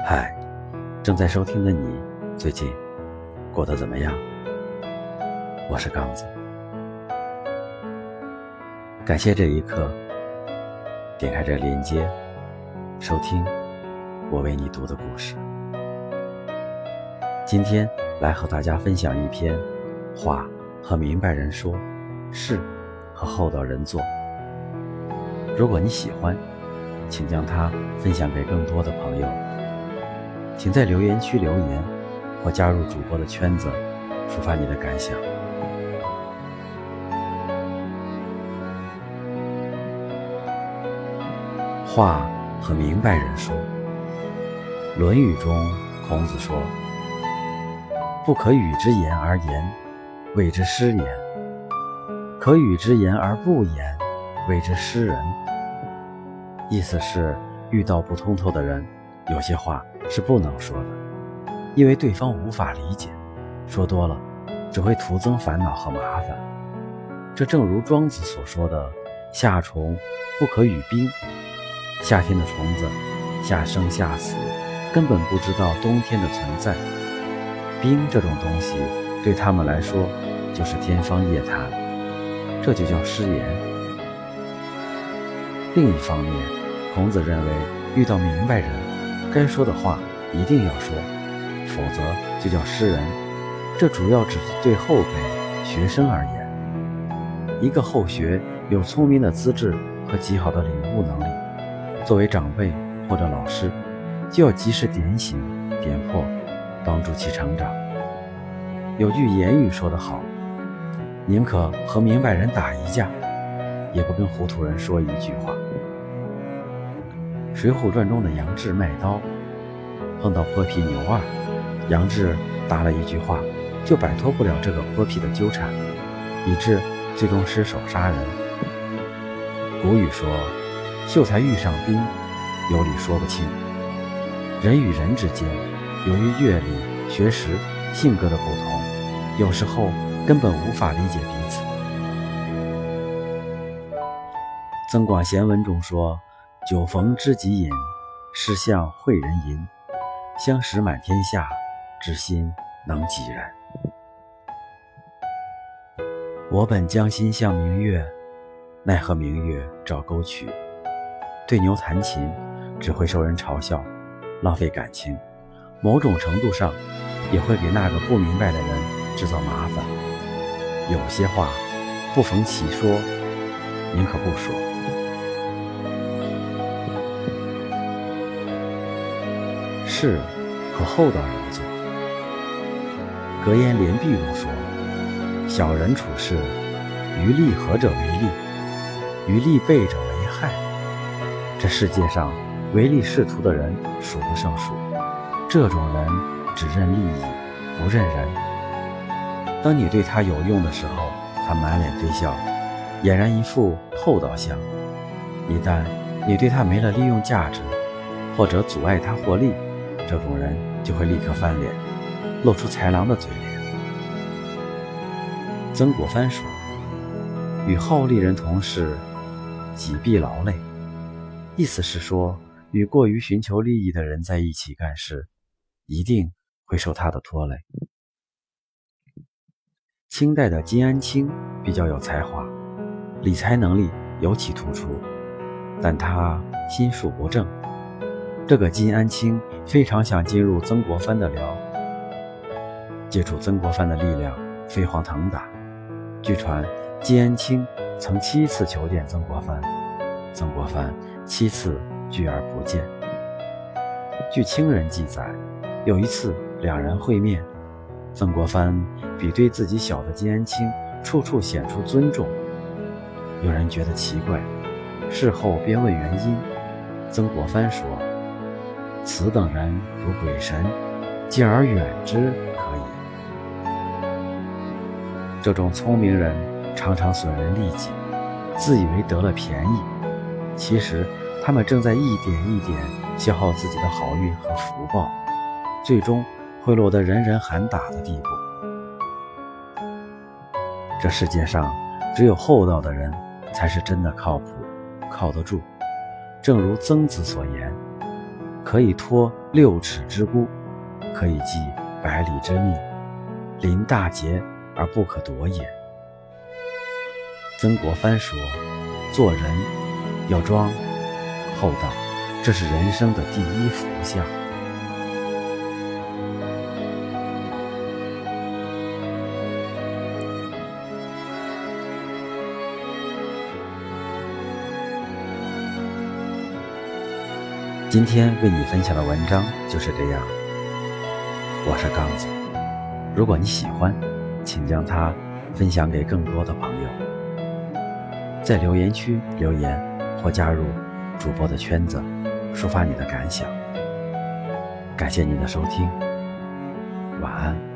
嗨，正在收听的你，最近过得怎么样？我是刚子，感谢这一刻，点开这链接，收听我为你读的故事。今天来和大家分享一篇话和明白人说，事和厚道人做。如果你喜欢，请将它分享给更多的朋友。请在留言区留言，或加入主播的圈子，抒发你的感想。话和明白人说，《论语》中孔子说：“不可与之言而言，谓之失言；可与之言而不言，谓之失人。”意思是，遇到不通透的人，有些话。是不能说的，因为对方无法理解，说多了只会徒增烦恼和麻烦。这正如庄子所说的：“夏虫不可语冰。”夏天的虫子，夏生夏死，根本不知道冬天的存在。冰这种东西对他们来说就是天方夜谭，这就叫失言。另一方面，孔子认为遇到明白人。该说的话一定要说，否则就叫失人。这主要指对后辈学生而言。一个后学有聪明的资质和极好的领悟能力，作为长辈或者老师，就要及时点醒、点破，帮助其成长。有句言语说得好：“宁可和明白人打一架，也不跟糊涂人说一句话。”《水浒传》中的杨志卖刀，碰到泼皮牛二，杨志答了一句话，就摆脱不了这个泼皮的纠缠，以致最终失手杀人。古语说：“秀才遇上兵，有理说不清。”人与人之间，由于阅历、学识、性格的不同，有时候根本无法理解彼此。《增广贤文》中说。酒逢知己饮，诗向会人吟。相识满天下，知心能几人？我本将心向明月，奈何明月照沟渠。对牛弹琴，只会受人嘲笑，浪费感情。某种程度上，也会给那个不明白的人制造麻烦。有些话，不逢其说，宁可不说。事和厚道人做。格言联璧中说：“小人处事，于利合者为利，于利备者为害。”这世界上唯利是图的人数不胜数。这种人只认利益，不认人。当你对他有用的时候，他满脸堆笑，俨然一副厚道相；一旦你对他没了利用价值，或者阻碍他获利，这种人就会立刻翻脸，露出豺狼的嘴脸。曾国藩说：“与好利人同事，己必劳累。”意思是说，与过于寻求利益的人在一起干事，一定会受他的拖累。清代的金安清比较有才华，理财能力尤其突出，但他心术不正。这个金安清非常想进入曾国藩的寮，借助曾国藩的力量飞黄腾达。据传，金安清曾七次求见曾国藩，曾国藩七次拒而不见。据清人记载，有一次两人会面，曾国藩比对自己小的金安清处处显出尊重。有人觉得奇怪，事后便问原因，曾国藩说。此等人如鬼神，敬而远之可以。这种聪明人常常损人利己，自以为得了便宜，其实他们正在一点一点消耗自己的好运和福报，最终会落得人人喊打的地步。这世界上只有厚道的人才是真的靠谱，靠得住。正如曾子所言：“可以托六尺之孤，可以寄百里之命，临大节而不可夺也。”曾国藩说：“做人要装厚道，这是人生的第一福相。”今天为你分享的文章就是这样。我是刚子，如果你喜欢，请将它分享给更多的朋友，在留言区留言或加入主播的圈子，抒发你的感想。感谢您的收听，晚安。